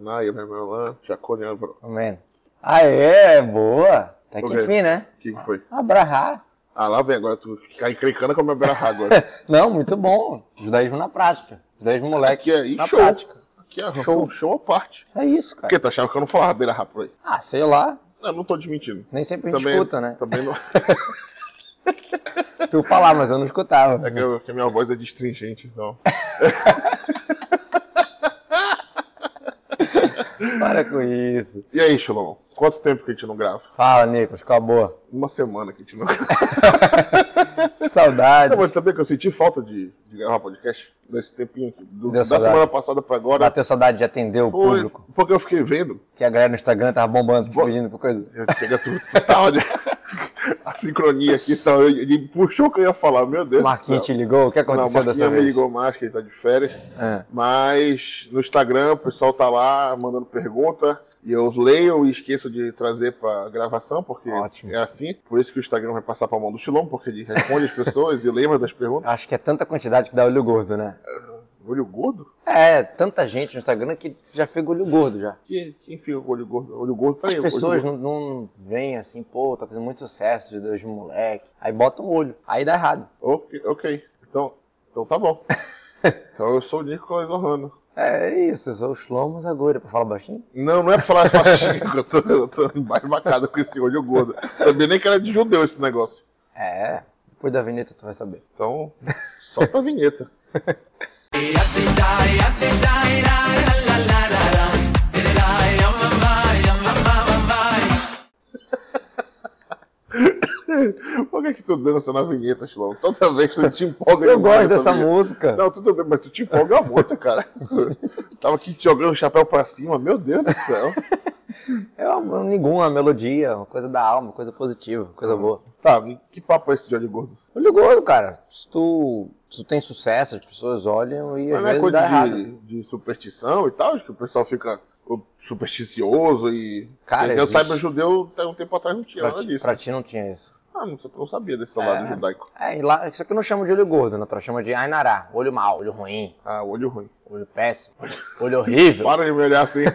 Naia, Memelã, Jaconian. O Amém. Aê, boa. Tá aqui Ok. enfim, né? que, que foi? Abrahá. Ah, lá vem agora, tu cai encrencando com a minha berarra agora. Não, muito bom. Judaísmo na prática. Judaísmo moleque Aqui é e na show. prática. Aqui é Show. show, show à parte. É isso, Por cara. que tu achava que eu não falava berarra por aí? Ah, sei lá. Não, não tô desmentindo. Nem sempre a gente Também, escuta, né? Também não. Tu falar, mas eu não escutava. É que, eu- que a minha voz é distringente, então. Para com isso. E aí, Shalom? Quanto tempo que a gente não grava? Fala, Nicolas, qual a boa? Uma semana que a gente não grava. Saudade. Mas sabia que eu senti falta de, de gravar podcast nesse tempinho aqui. Do- da saudade. semana passada pra agora. Bateu saudade de atender o Foi, público. porque eu fiquei vendo. Que a galera no Instagram tava bombando, Bo- pedindo por coisa. Chega, tu, tu tá, olha, a sincronia aqui, tá, ele puxou o que eu ia falar, meu Deus Marquinhos te ligou? O que Não, aconteceu o dessa Marquinhos me vez? ligou mais, que ele tá de férias. É. Mas no Instagram o pessoal tá lá mandando pergunta. E eu leio e esqueço de trazer pra gravação, porque Ótimo. é assim. Por isso que o Instagram vai passar pra mão do Shilom, porque ele responde as pessoas e lembra das perguntas. Acho que é tanta quantidade que dá olho gordo, né? Olho gordo? É, tanta gente no Instagram que já fica olho gordo já. Quem, quem enfia o olho gordo? Olho gordo, As peraí. olho pessoas não, não veem assim, pô, tá tendo muito sucesso de de moleque. Aí bota um olho. Aí dá errado. Ok, ok. Então, então tá bom. então eu sou o Nicolas Ohana. É isso, eu sou o Shlomo Zaguri, pra falar baixinho. Não, não é pra falar baixinho, eu tô, eu tô embasbacado com esse olho gordo. Sabia nem que era de judeu esse negócio. É, depois da vinheta tu vai saber. Então, solta a vinheta. Por que, que tu dança na vinheta, Shlomo? Toda vez que tu te empolga Eu gosto dessa vinheta. música. Não, tudo bem, mas tu te empolga muito, cara. Tava aqui jogando o chapéu pra cima, meu Deus do céu. É uma, um uma melodia, uma coisa da alma, coisa positiva, coisa boa. Tá, e que papo é esse de olho gordo? Olho gordo, cara. Se tu, se tu tem sucesso, as pessoas olham e às Mas não é vezes coisa dá errado. de, de superstição e tal, que o pessoal fica supersticioso e. Cara, eu existe. saiba, judeu até um tempo atrás não tinha Pra nada ti, disso. pra ti não tinha isso. Ah, não, não sabia desse É. lado judaico. É, lá, isso aqui não chamo de olho gordo, né? Eu chamo de Ainará. Olho mau, olho ruim, Ah, olho ruim. olho péssimo, olho horrível. Para de me olhar assim.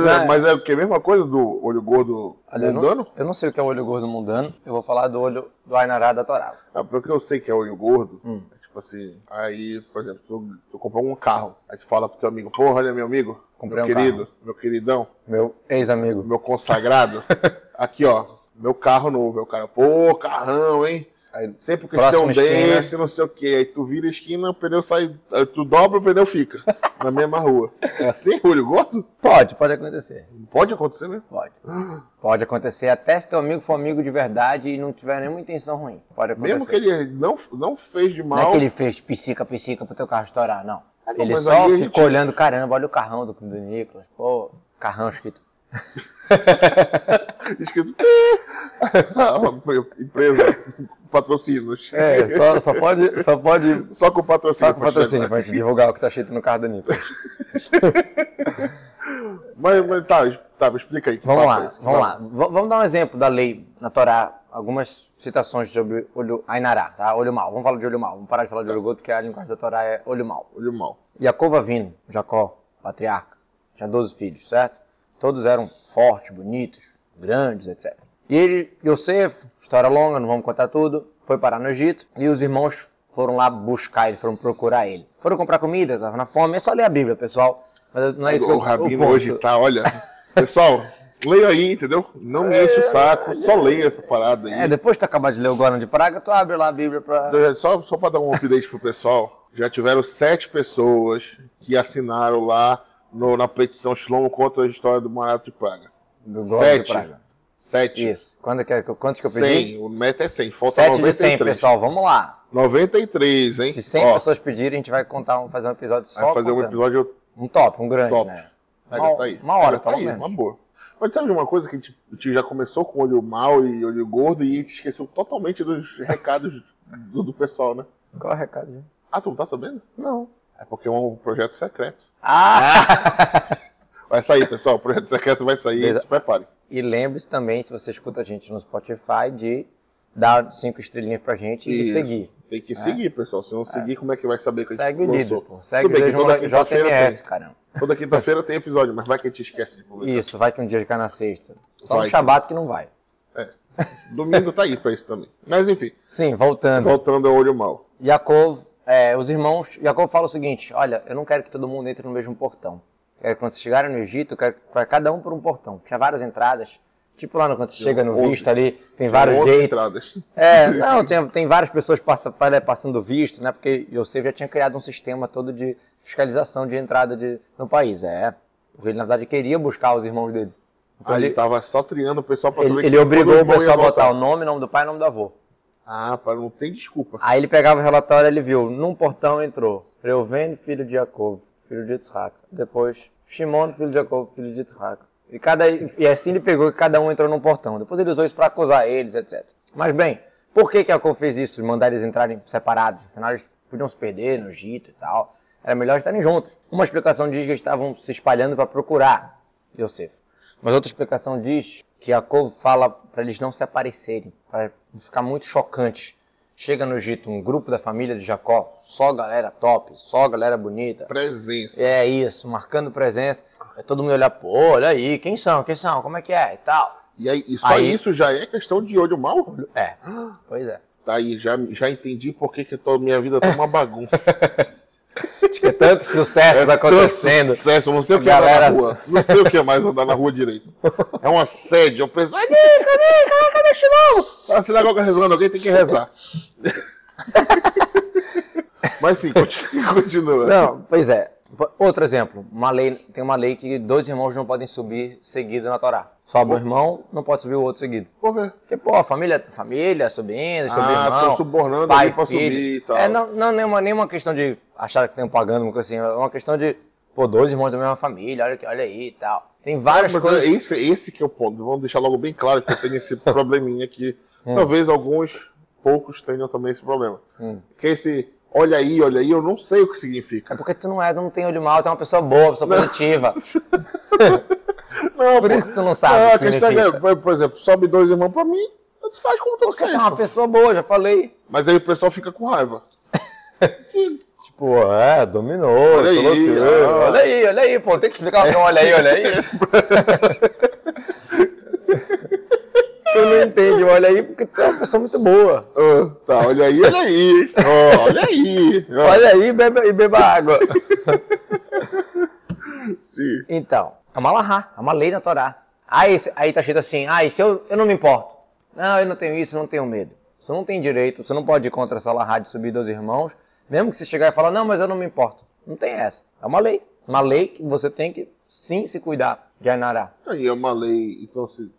mas, é, é- mas é o que? A mesma coisa do olho gordo Olha, eu, mundano? não, eu não sei o que é o olho gordo mundano, eu vou falar do olho do Ainará da Torá. Ah, porque eu sei que é olho gordo. Hum. é tipo assim, aí, por exemplo, tu, tu comprou um carro. Aí tu fala pro teu amigo, porra, olha meu amigo, Comprei meu um querido, meu queridão, Meu ex-amigo. meu consagrado. aqui, ó, meu carro novo. Aí o cara, pô, carrão, hein? Aí, Sempre que tem um esquina. desse, não sei o que. Aí tu vira a esquina, o pneu sai. Tu dobra, o pneu fica. na mesma rua. É assim, olho gordo? pode, pode acontecer. Pode acontecer, né? Pode. Pode acontecer até se teu amigo for amigo de verdade e não tiver nenhuma intenção ruim. Pode acontecer. Mesmo que ele não, não fez de Não é mal. que ele fez pisica pro teu carro estourar, não. Não, ele mas só ficou gente- olhando, caramba, olha o carrão do, do Nicolas. Pô, carrão escrito. Escrito. Empresa, patrocínios. É, só, só pode. Só pode. Só com patrocínio. Só com patrocínio pra pra gente divulgar o que tá escrito no carro do Nicolas. Mas, mas tá, tá, me explica aí. que Vamos é lá, esse? vamos lá. V- vamos dar um exemplo da lei na Torá. Algumas citações sobre olho Ainará, tá? Olho mal. Vamos falar de olho mal. Vamos parar de falar de olho gordo, porque a linguagem da Torá é olho mal. Olho mal. Jacob Avino, Jacó, patriarca, tinha 12 filhos, certo? Todos eram fortes, bonitos, grandes, etc. E ele, Yosef, história longa, não vamos contar tudo, foi parar no Egito e os irmãos foram lá buscar ele, foram procurar ele. Foram comprar comida, estavam na fome, é só ler a Bíblia, pessoal. Mas não é isso que o eu- Rabino ponto. hoje tá, olha. Pessoal, leia aí, entendeu? Não me enche o saco, só leia essa parada aí. É, depois que tu acabar de ler o Guarani de Praga, tu abre lá a Bíblia pra... Só, só para dar um update pro pessoal, já tiveram sete pessoas que assinaram lá no- na petição Shlomo contra a história do Marato de Praga. Do Guarani de Sete. Praga. Sete. Isso. Quando é que, quantos que eu pedi? 100. O meta é 100. Falta 7 de 93. 100, pessoal. Vamos lá. 93, hein? Se 100 Ó, pessoas pedirem, a gente vai contar, um- fazer um episódio só vai fazer um contando. episódio Um top, um grande, top. né? Pega, Uma- tá aí. uma hora, Pega, tá pelo aí, menos. Uma boa. Mas sabe de uma coisa que a gente, a gente já começou com olho mal e olho gordo e a gente esqueceu totalmente dos recados do, do pessoal, né? Qual é o recado? Ah, tu não tá sabendo? Não. É porque é um projeto secreto. Ah! Vai sair, pessoal. O projeto secreto vai sair. Beleza. Se prepare. e lembre-se também, se você escuta a gente no Spotify, de dar cinco estrelinhas pra gente e seguir. Tem que seguir, pessoal. Se não seguir, como é que vai saber que a Segue gente o líder. Segue Tudo bem o que toda quinta-feira JMS, tem. caramba. Toda quinta-feira tem episódio, mas vai que a gente esquece de publicar. Isso, vai que um dia cai na sexta. Só Vai no Shabat que não vai. É. Domingo tá aí pra isso também. Mas enfim, Sim, voltando. voltando ao olho mal. Yaakov, é, os irmãos, Yaakov fala o seguinte: olha, eu não quero que todo mundo entre no mesmo portão. Que quando vocês chegarem no Egito, eu quero para cada um por um portão. Tinha várias entradas. Tipo lá no, quando você chega no 11. visto ali, tem vários 11 gates. entradas. É, não, tem, tem várias pessoas passa, pa- passando visto, né? Porque Yosef já tinha criado um sistema todo de fiscalização de entrada de, no país. É, porque ele na verdade queria buscar os irmãos dele. Então ele, ele tava só triando o pessoal pra saber ele, ele obrigou o pessoal a botar o nome, nome do pai e nome do avô. Ah, para não ter desculpa. Aí ele pegava o relatório ele viu, num portão entrou Reuven, filho de Jacob, filho de Yitzhak. Depois, Shimon, filho de Jacob, filho de Yitzhak. E, cada, e assim ele pegou que cada um entrou num portão. Depois ele usou isso para acusar eles, etc. Mas bem, por que que Jacob fez isso? Mandar eles entrarem separados? Afinal, eles podiam se perder no Egito e tal. Era melhor estarem juntos. Uma explicação diz que eles estavam se espalhando para procurar Yosef. Mas outra explicação diz que Jacob fala para eles não se aparecerem, para ficar muito chocante. Chega no Egito um grupo da família de Jacó, só galera top, só galera bonita. Presença. É isso, marcando presença. É todo mundo olhar, pô, olha aí, quem são, quem são, como é que é e tal. E aí, e só Aí- isso já é questão de olho mal? É, pois é. Tá aí, já, já entendi por que, que minha vida tá uma bagunça. Que é tantos sucessos acontecendo. Tanto sucesso, eu não sei o que Galera- é andar na rua. Não sei o que é mais andar na rua direito. É um assédio. Eu penso, ai, cadê, cadê, cadê o chinelo? Tá na sinagoga rezando, alguém tem que rezar. Mas sim, continua. continua. Não, pois é. Outro exemplo, uma lei, tem uma lei que dois irmãos não podem subir seguido na Torá. Sobe um irmão, não pode subir o outro seguido. Por quê? Porque, pô, família, família subindo, subindo Ah, irmão. estão subornando pai, pra filho. subir e tal. É, não, não nenhuma, nenhuma questão de achar que estão pagando, uma coisa assim. É uma questão de, pô, dois irmãos da mesma família, olha, olha aí e tal. Tem várias Mas coisas. é esse, esse que é o ponto. Vamos deixar logo bem claro que eu tenho esse probleminha aqui. Talvez alguns, poucos tenham também esse problema. Hum. Que é esse, olha aí, olha aí, eu não sei o que É significa. porque tu não é, não tem olho mal, tu é uma pessoa boa, uma pessoa positiva. Não, Por isso que tu não sabe Não, o a que questão é, por, exemplo, sobe dois irmãos pra mim, tanto faz como tu faz. é uma pessoa boa, já falei. Mas aí o pessoal fica com raiva. Tipo, é, dominou, Olha aí, quê. ah. olha aí, olha aí, pô, tem que explicar é um olha aí, olha aí. tu não entende olha aí porque tu é uma pessoa muito boa. Ah, tá, olha aí, olha aí. Ó, olha aí. Olha aí e beba, e beba água. Sim. Então, é uma lahá, é uma lei na Torá. Aí, se- aí tá escrito assim, ah, e se eu, eu não me importo. Não, eu não tenho isso, eu não tenho medo. Você não tem direito, você não pode ir contra essa lahá de subir dois irmãos, mesmo que você chegar e falar, não, mas eu não me importo. Não tem essa. É uma lei. Uma lei que você tem que sim se cuidar de Ainará. Aí é uma lei, então, se,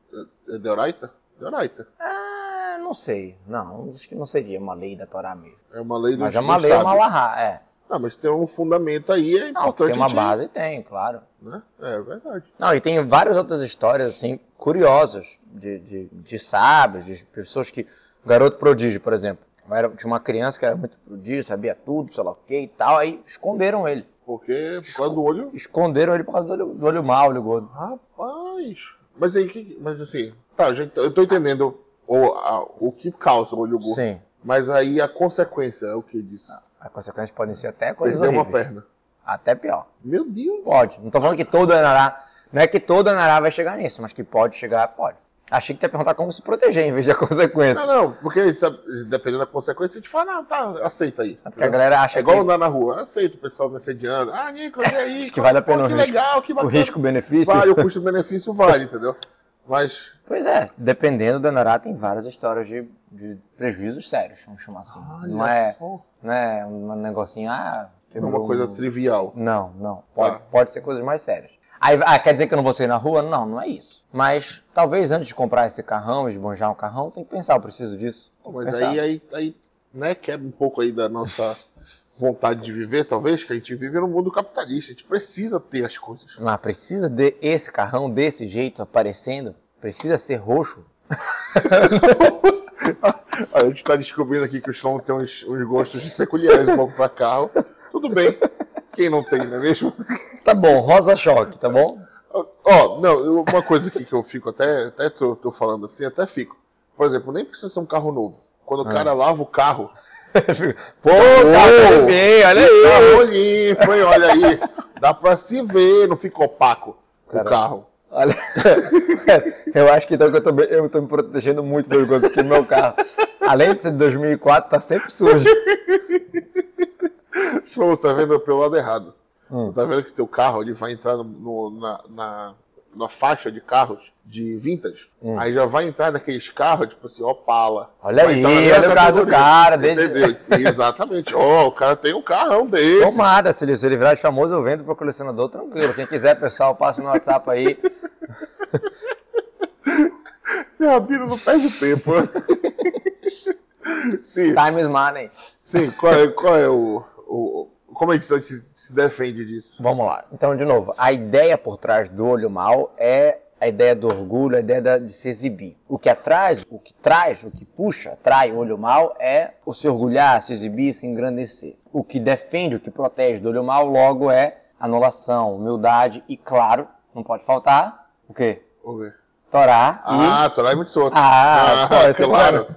é deoraita? Deoraita. Ah, não sei. Não, acho que não seria uma lei da Torá mesmo. É uma lei dos Mas é uma lei, é uma lahá, é. Ah, mas tem um fundamento aí, é Não, importante. tem uma gente- base, tem, claro. Né? É verdade. Não, e tem várias outras histórias, assim, curiosas, de, de, de sábios, de pessoas que... O garoto prodígio, por exemplo. Era, tinha uma criança que era muito prodígio, sabia tudo, sei lá o que e tal, aí esconderam ele. Porque por causa do olho. Esconderam ele por causa do olho, do olho mau, olho gordo. Rapaz. Mas aí, que- mas assim, tá, eu tô entendendo o, a- o que causa o olho gordo. Sim. Mas aí a consequência é o que disso? As consequências podem ser até coisas Perder uma horríveis. perna. Até pior. Meu Deus. Pode. Não tô falando que todo Anará. Não é que todo Anará vai chegar nisso, mas que pode chegar, pode. Achei que tu ia perguntar como se proteger em vez da consequência. Não, não, porque sabe, dependendo da consequência, a gente fala, não, tá, aceita aí. É porque a galera acha É igual que andar na rua, aceita o pessoal me assediando. Ah, Nicolas, e aí? Acho que vale a pena o que risco. legal, que o bacana. risco-benefício. Vale, o custo-benefício vale, entendeu? Mas, Pois é, dependendo do Anará, tem várias histórias de, de prejuízos sérios, vamos chamar assim. não, olha é, só, não é um negocinho, ah, é uma quebrou coisa um- trivial. Não, não. Pode, Tá. pode ser coisas mais sérias. Aí, ah, quer dizer que eu não vou sair na rua? Não, não é isso. Mas talvez antes de comprar esse carrão, esbanjar um carrão, tem que pensar, eu preciso disso. Mas Pensar. aí, aí, aí, né, quebra um pouco aí da nossa vontade de viver, talvez, que a gente vive no mundo capitalista. A gente precisa ter as coisas. Mas precisa de esse carrão desse jeito aparecendo? Precisa ser roxo? a gente está descobrindo aqui que o Sloan tem uns, uns gostos peculiares um pouco para carro. Tudo bem. Quem não tem, não é mesmo? Tá bom, rosa choque, tá bom? Ó, não, eu- uma coisa aqui que eu fico até, até tô, tô falando assim, até fico. Por exemplo, nem precisa ser um carro novo. Quando o Ah. cara lava o carro, Pô, Ô, bem, olha aí. carro limpo, hein? Olha aí. Dá pra se ver, não fica opaco o carro. Olha, eu acho que então que eu tô, eu tô me protegendo muito das coisas, porque meu carro, além de ser de 2004, tá sempre sujo. Pô, tá vendo pelo lado errado. Hum. Tá vendo que teu carro ele vai entrar no- no- na, na, na faixa de carros de vintage. Hum. Aí já vai entrar naqueles carros, tipo assim, Opala. Olha aí, olha o carro do cara, desde- Entendeu? Exatamente. Ó, o cara tem um carrão desse. Tomada, se ele, se ele virar de famoso, eu vendo pro colecionador tranquilo. Quem quiser, pessoal, passa no WhatsApp aí. Esse Rabino não perde tempo. sim, Time is money. sim. Qual é, qual é o, o- Como a gente se, se defende disso? Vamos lá. Então, de novo, a ideia por trás do olho mal é a ideia do orgulho, a ideia da- de se exibir. O que atrás, o que traz, o que puxa, atrai o olho mal é o se orgulhar, se exibir, se engrandecer. O que defende, o que protege do olho mal, logo é anulação, humildade e, claro, não pode faltar o quê? Vamos ver. Torá e Ah, Torá é muito solto. Ah, pô, isso é claro.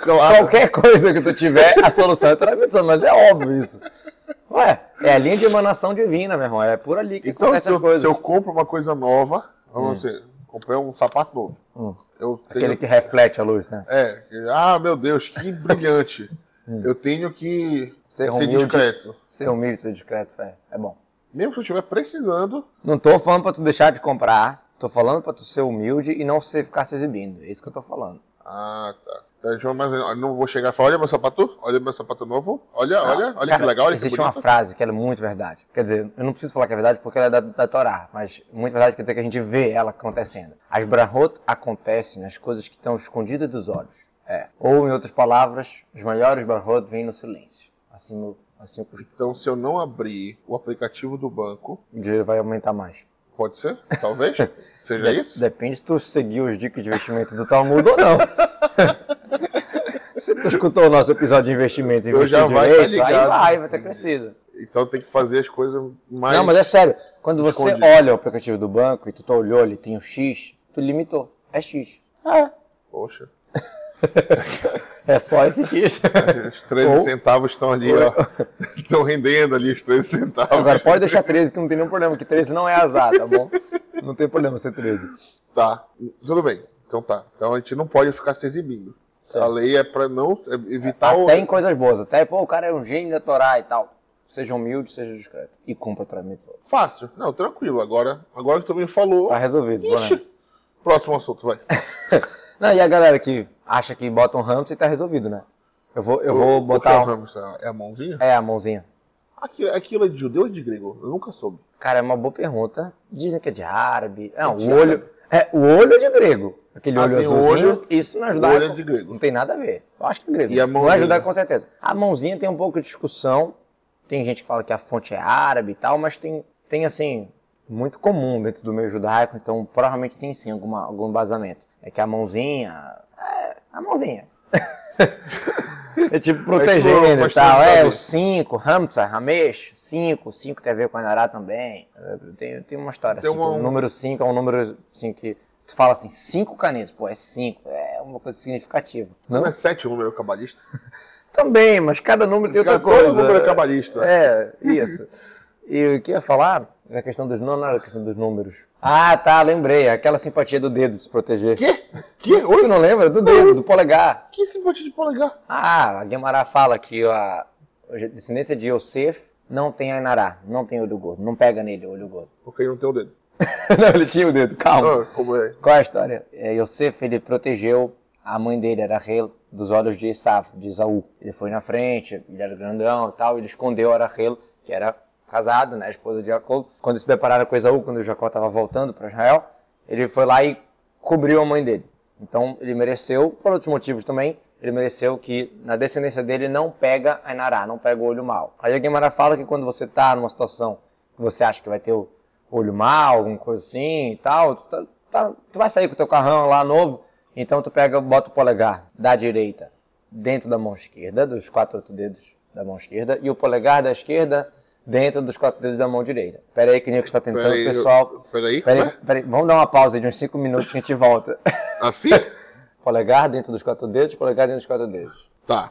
claro. Qualquer coisa que tu tiver, a solução é Torá mas é óbvio isso. Ué, é a linha de emanação divina, meu irmão. É por ali que Então, acontecem as coisas. se eu compro uma coisa nova, vamos dizer, comprei um sapato novo. Hum. Tenho, Aquele que reflete a luz, né? É, ah, meu Deus, que brilhante. eu tenho que Hum. Ser ser, humilde. discreto. Ser humilde, ser discreto, é, é bom. Mesmo se eu estiver precisando, Não tô falando pra tu deixar de comprar, tô falando pra tu ser humilde e não ser, ficar se exibindo. É isso que eu tô falando. Ah, tá. Eu- Mas eu não vou chegar e falar, olha meu sapato, olha meu sapato novo, olha, olha, olha Cara, que legal, olha que Existe bonito. uma frase que ela é muito verdade. Quer dizer, eu não preciso falar que é verdade porque ela é da, da Torá, mas muito verdade quer dizer que a gente vê ela acontecendo. As brahot acontecem nas coisas que estão escondidas dos olhos. É. Ou, em outras palavras, os maiores brahot vêm no silêncio. Assim, assim o custo- Então, se eu não abrir o aplicativo do banco, o dinheiro vai aumentar mais. Pode ser? Talvez? Seja De- isso? Depende se tu seguir os dicas de investimento do Talmud ou não. se tu escutou o nosso episódio de investimentos e vai direito, tá aí vai, vai ter crescido. Então tem que fazer as coisas mais. Não, mas é sério. Quando você escondido. olha o aplicativo do banco e tu olhou, ele tem um X, tu limitou. É X. É. Poxa, É só esse X. os 13 Ou- centavos estão ali, ó. Estão rendendo ali os 13 centavos. Agora pode deixar 13 que não tem nenhum problema, que 13 não é azar, tá bom? Não tem problema ser 13. Tá, tudo bem. Então tá. Então a gente não pode ficar se exibindo. Certo. A lei é pra não evitar o. Até em coisas boas. Até, pô, o cara é um gênio da Torá e tal. Seja humilde, seja discreto. E cumpra a mitzvot. Fácil. Não, tranquilo. Agora, agora que tu me falou. Tá resolvido. Ixi. Próximo assunto, vai. Não, e a galera que acha que bota um hamster tá resolvido, né? Eu vou, eu vou O- botar. O que é, o um- hamster? é a mãozinha? É, a mãozinha. Aquilo, aquilo é de judeu ou de grego? Eu nunca soube. Cara, é uma boa pergunta. Dizem que é de árabe. Não, de o olho. É, o olho é de grego. Aquele Ah, olho azulzinho, olho- isso não é o olho é de grego. Não tem nada a ver. Eu acho que é grego. E a não é mãozinha? judaico com certeza. A mãozinha tem um pouco de discussão. Tem gente que fala que a fonte é árabe e tal, mas tem, tem assim, muito comum dentro do meio judaico, então provavelmente tem sim alguma, algum embasamento. É que a mãozinha. É, a mãozinha. é tipo protegendo uma e história tal. de É, o 5, Hamza, Ramesh, 5, 5 tem a ver com a Anará também. É, Tem, tem uma história Tem assim, uma- o número 5 é um número assim que tu fala assim, 5 canetas, pô, é 5, é uma coisa significativa. Não, Não? é 7 o número cabalista? Também, mas cada número tem outra Todo coisa. número é cabalista. É, isso. E o que eu ia falar? A questão dos não, não era a questão dos números. Ah, tá, lembrei. Aquela simpatia do dedo se proteger. Quê? Que? Tu Oi? não lembra? Do dedo, do polegar. Que simpatia de polegar? Ah, a Guemará fala que a, descendência de Yosef não tem Ainará, não tem olho gordo. Não pega nele o olho gordo. Porque ele não tem o dedo. não, ele tinha o dedo, calma. Ah, como é? Qual é a história? É, Yosef, ele protegeu a mãe dele, era Rachel, dos olhos de Esav, de Esaú. Ele foi na frente, ele era grandão e tal, ele escondeu a Rachel, que era casado, né, a esposa de Jacó. Quando se depararam com Esaú, quando Jacó estava voltando para Israel, ele foi lá e cobriu a mãe dele. Então ele mereceu, por outros motivos também, ele mereceu que na descendência dele não pega a Inará, não pega o olho mal. Aí a Guimara fala que quando você está numa situação que você acha que vai ter o olho mal, alguma coisa assim e tal, tu, tá- tá- tu vai sair com o teu carrão lá novo, então tu pega, bota o polegar da direita dentro da mão esquerda, dos quatro outros dedos da mão esquerda, e o polegar da esquerda dentro dos quatro dedos da mão direita. Pera aí que o Nico está tentando, Peraí, eu- pessoal. Peraí, Peraí, como é? peraí, vamos dar uma pausa de uns 5 minutos que a gente volta. Assim? Polegar dentro dos quatro dedos, polegar dentro dos quatro dedos. Tá.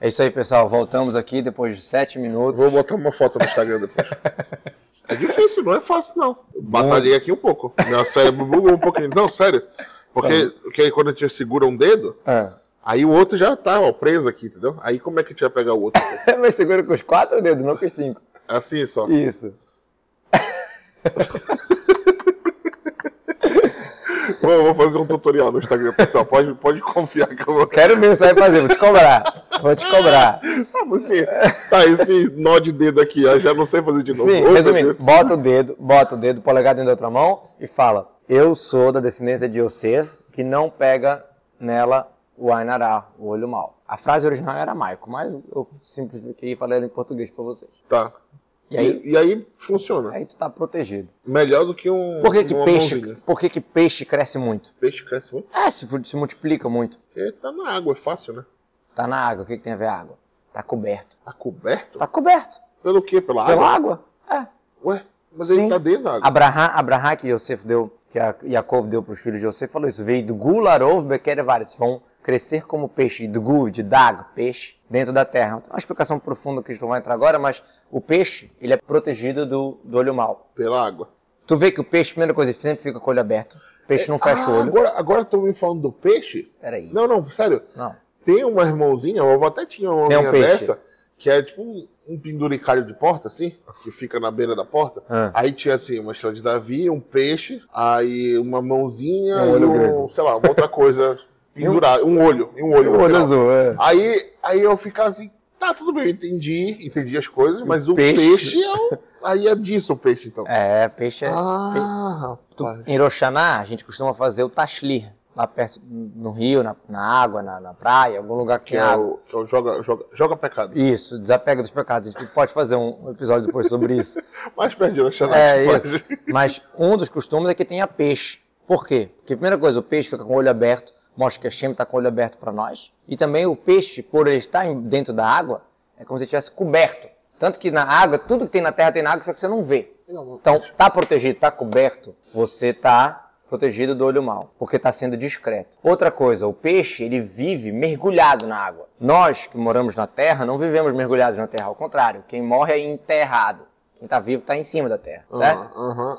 É isso aí, pessoal. Voltamos aqui depois de sete minutos. Vou botar uma foto no Instagram depois. é difícil, não é fácil, não. Batalhei aqui um pouco. Meu cérebro bugou um pouquinho. Não, sério. Porque, porque aí quando a gente segura um dedo, Ah. aí o outro já tá ó, preso aqui, entendeu? Aí como é que a gente vai pegar o outro? Mas segura com os quatro dedos, não com os cinco. Assim só. Isso. Vou, vou fazer um tutorial no Instagram, pessoal. Pode, pode confiar que eu vou. Quero se vai fazer, vou te cobrar. Vou te cobrar. Ah, você. Tá, esse nó de dedo aqui, eu já não sei fazer de novo. Sim, Ô, resumindo, bota o dedo, bota o dedo, polegar dentro da outra mão e fala: Eu sou da descendência de Yosef, que não pega nela o Ainará, o olho mau. A frase original era aramaico, mas eu simplifiquei e falei em português pra vocês. Tá. E aí, E, e aí funciona. aí tu tá protegido. Melhor do que um. Por que, que peixe, mãozinha. por que, que peixe cresce muito? Peixe cresce muito. É, se, se multiplica muito. Porque tá na água, é fácil, né? Tá na água, o que, que tem a ver a água? Tá coberto. Tá coberto? Tá coberto. Pelo quê? Pela Pela água? água? É. Ué, mas Sim. ele tá dentro da água. Abraham, Abraham que Yosef deu, que a Yaakov deu para os filhos de Yosef, falou isso. Veio do Gularov Bekerevaretz. Vão crescer como peixe, de gu, de dag, peixe, dentro da terra. Uma explicação profunda que a gente não vai entrar agora, mas o peixe, ele é protegido do, do olho mau. Pela água. Tu vê que o peixe, primeira coisa, ele sempre fica com o olho aberto. O peixe não fecha Ah, o olho. Agora, agora estão me falando do peixe? Peraí. Não, não, sério. Não. Tem uma irmãozinha, a avó até tinha uma Tem um peixe. dessa, que é tipo um, um penduricalho de porta, assim, que fica na beira da porta. Ah. Aí tinha assim, uma estrela de Davi, um peixe, aí uma mãozinha Um e um, grego. sei lá, uma outra coisa pendurada, um olho, um olho. O olho azul, é. Aí, aí eu ficava assim, tá, tudo bem, entendi, entendi as coisas, mas o peixe- peixe, é o- aí é disso o peixe, então. É, peixe é... Ah, rapaz. Em Hiroshima, a gente costuma fazer o tashlir, lá perto, no rio, na, na água, na, na praia, algum lugar que Que tem é água. o, que é o joga, joga, joga pecado. Isso, desapega dos pecados. A gente pode fazer um episódio depois sobre isso. Mais perto de Oxalá, É faz. isso. Mas um dos costumes é que tenha peixe. Por quê? Porque, primeira coisa, o peixe fica com o olho aberto, mostra que a Shem está com o olho aberto para nós. E também o peixe, por ele estar dentro da água, é como se estivesse coberto. Tanto que na água, tudo que tem na terra tem na água, só que você não vê. Então, tá protegido, tá coberto, você tá protegido do olho mau, porque está sendo discreto. Outra coisa, o peixe, ele vive mergulhado na água. Nós que moramos na terra, não vivemos mergulhados na terra, ao contrário, quem morre é enterrado. Quem está vivo está em cima da terra, certo?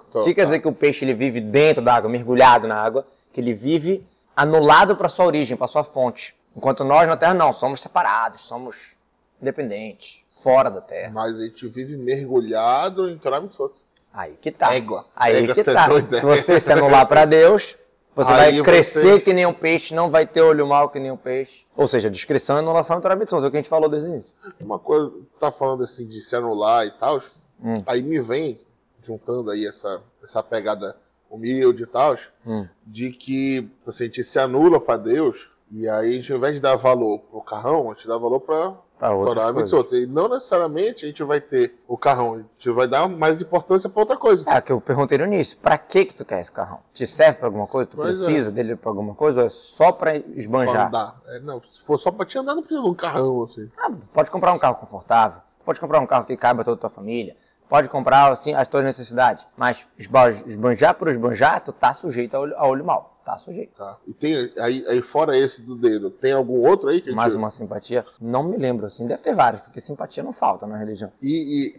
Tô, O que quer tá. dizer que o peixe ele vive dentro da água, mergulhado na água, que ele vive anulado para sua origem, para sua fonte. Enquanto nós na Terra não, somos separados, somos independentes, fora da Terra. Mas a gente vive mergulhado em Mitzvot. Aí que tá. Égua. Aí Égua, que tá tá. Se você se anular para Deus, você Aí vai crescer você- que nem um peixe, não vai ter olho mau que nem um peixe. Ou seja, discrição e anulação em Torá Mitzvot, é o que a gente falou desde o início. Uma coisa, tá falando assim de se anular e tal, Hum. aí me vem juntando aí essa, essa pegada humilde e tal, Hum. de que assim, a gente se anula para Deus e aí a gente, ao invés de dar valor pro carrão, a gente dá valor para Pra outras Torá. Mitzvot. E não necessariamente a gente vai ter o carrão, a gente vai dar mais importância para outra coisa. É, que eu perguntei no início, pra que que tu quer esse carrão? Te serve pra alguma coisa? Tu Pois é. precisa dele pra alguma coisa? Ou é só pra Pra esbanjar? andar. É, não, se for só para te andar, não precisa de um carrão assim. Ah, pode comprar um carro confortável, pode comprar um carro que caiba toda a tua família, pode comprar assim, as tuas necessidades, mas esba- esbanjar por esbanjar, tu tá sujeito a olho, a olho mau, tá sujeito. Tá. E tem aí, aí fora esse do dedo, tem algum outro aí que Mais uma simpatia, não me lembro assim, deve ter vários, porque simpatia não falta na religião. E, e-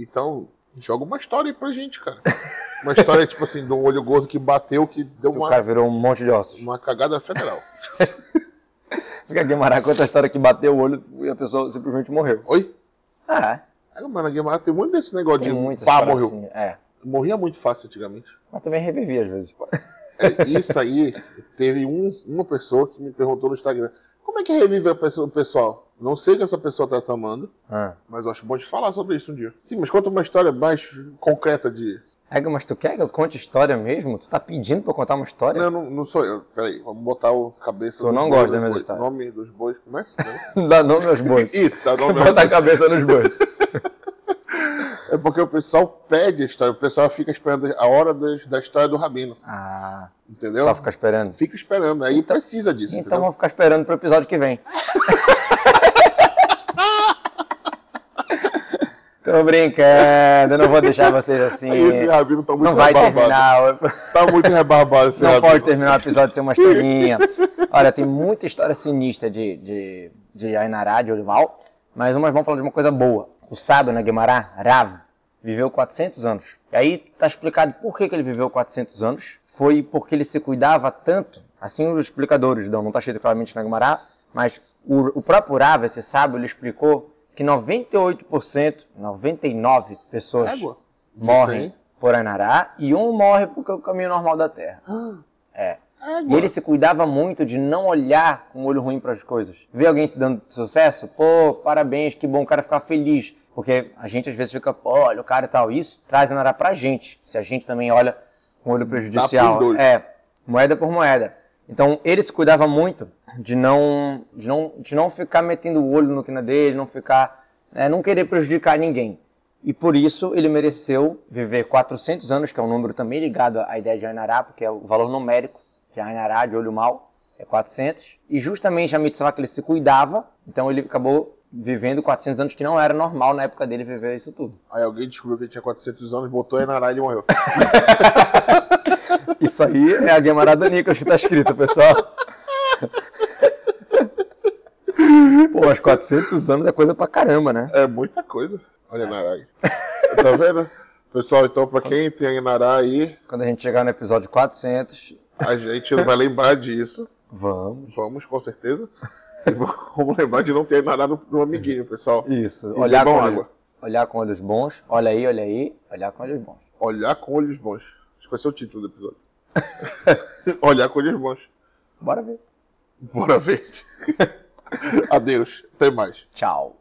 e- então, joga uma história aí pra gente, cara. Uma história, tipo assim, de um olho gordo que bateu, que deu O uma, cara virou um monte de ossos. uma cagada federal. Fica Guimarães conta a história que bateu o olho e a pessoa simplesmente morreu. Oi? Ah, É, mano, a Guimarães tem muito desse negócio tem de pá, morreu. assim, É, Morria muito fácil antigamente. mas também revivia às vezes. É, isso aí, teve um- uma pessoa que me perguntou no Instagram, como é que revive a pessoa- o pessoal? Não sei o que essa pessoa tá tomando, Ah. mas eu acho bom de falar sobre isso um dia. Sim, mas conta uma história mais concreta de... É, mas tu quer que eu conte história mesmo? Tu tá pedindo pra eu contar uma história? Não, não, não sou eu. Peraí, vamos botar o cabeça Tu não bois, gosta dos da minha bois. história. Nome dos bois, como é? Dá nome aos bois. Isso, tá nome Bota a cabeça nos bois. É porque o pessoal pede a história, o pessoal fica esperando a hora das- da história do Rabino, Ah, entendeu? só ficar esperando. Fica esperando, aí precisa disso, Então entendeu? vamos ficar esperando pro episódio que vem. Tô brincando, eu não vou deixar vocês assim. Esse Rabino tá muito não vai rebarbado. terminar. Tá muito rebarbado esse Não Rabino. pode terminar o episódio sem uma historinha. Olha, tem muita história sinistra de, de, de Ainará, de Olival, mas umas vamos falar de uma coisa boa. O sábio na Guimará, Rav, viveu 400 anos. E aí tá explicado por que, que ele viveu 400 anos. Foi porque ele se cuidava tanto, assim os explicadores dão, não tá escrito claramente na Guimará, mas o, o próprio Rav, esse sábio, ele explicou que 98%, 99 pessoas Égua. Morrem 100? por Ainará e um morre porque é o caminho normal da Terra. É. E ele se cuidava muito de não olhar com um olho ruim para as coisas. Ver alguém se dando sucesso, pô, parabéns, que bom o cara ficar feliz. Porque a gente às vezes fica, pô, olha o cara e tal. Isso traz Ainará pra gente. Se a gente também olha com olho prejudicial. É, moeda por moeda. Então ele se cuidava muito de não, de não, de não ficar metendo o olho no quina dele, não ficar, né, não querer prejudicar ninguém. E por isso ele mereceu viver 400 anos, que é um número também ligado à ideia de Ainará, porque é o valor numérico de Ainará, de olho mal, é 400. E justamente a mitzvah que ele se cuidava, então ele acabou vivendo 400 anos, que não era normal na época dele viver isso tudo. Aí alguém descobriu que ele tinha 400 anos, botou área e ele morreu. Isso aí é a Guimarães do Nicolas que tá escrito, pessoal. Pô, aos 400 anos é coisa pra caramba, né? É muita coisa. Olha Narai. tá vendo? Pessoal, então pra quem tem Nará aí, Quando a gente chegar no episódio 400, a gente vai lembrar disso. vamos. Vamos, com certeza. E vamos lembrar de não ter Nará no, no amiguinho, pessoal. Isso, E olhar com, olhos, água. olhar com olhos bons. Olha aí, olha aí, olhar com olhos bons. Olhar com olhos bons. Acho que vai ser o título do episódio. Olhar com olhos bons. Bora ver. Bora ver. Adeus. Até mais. Tchau.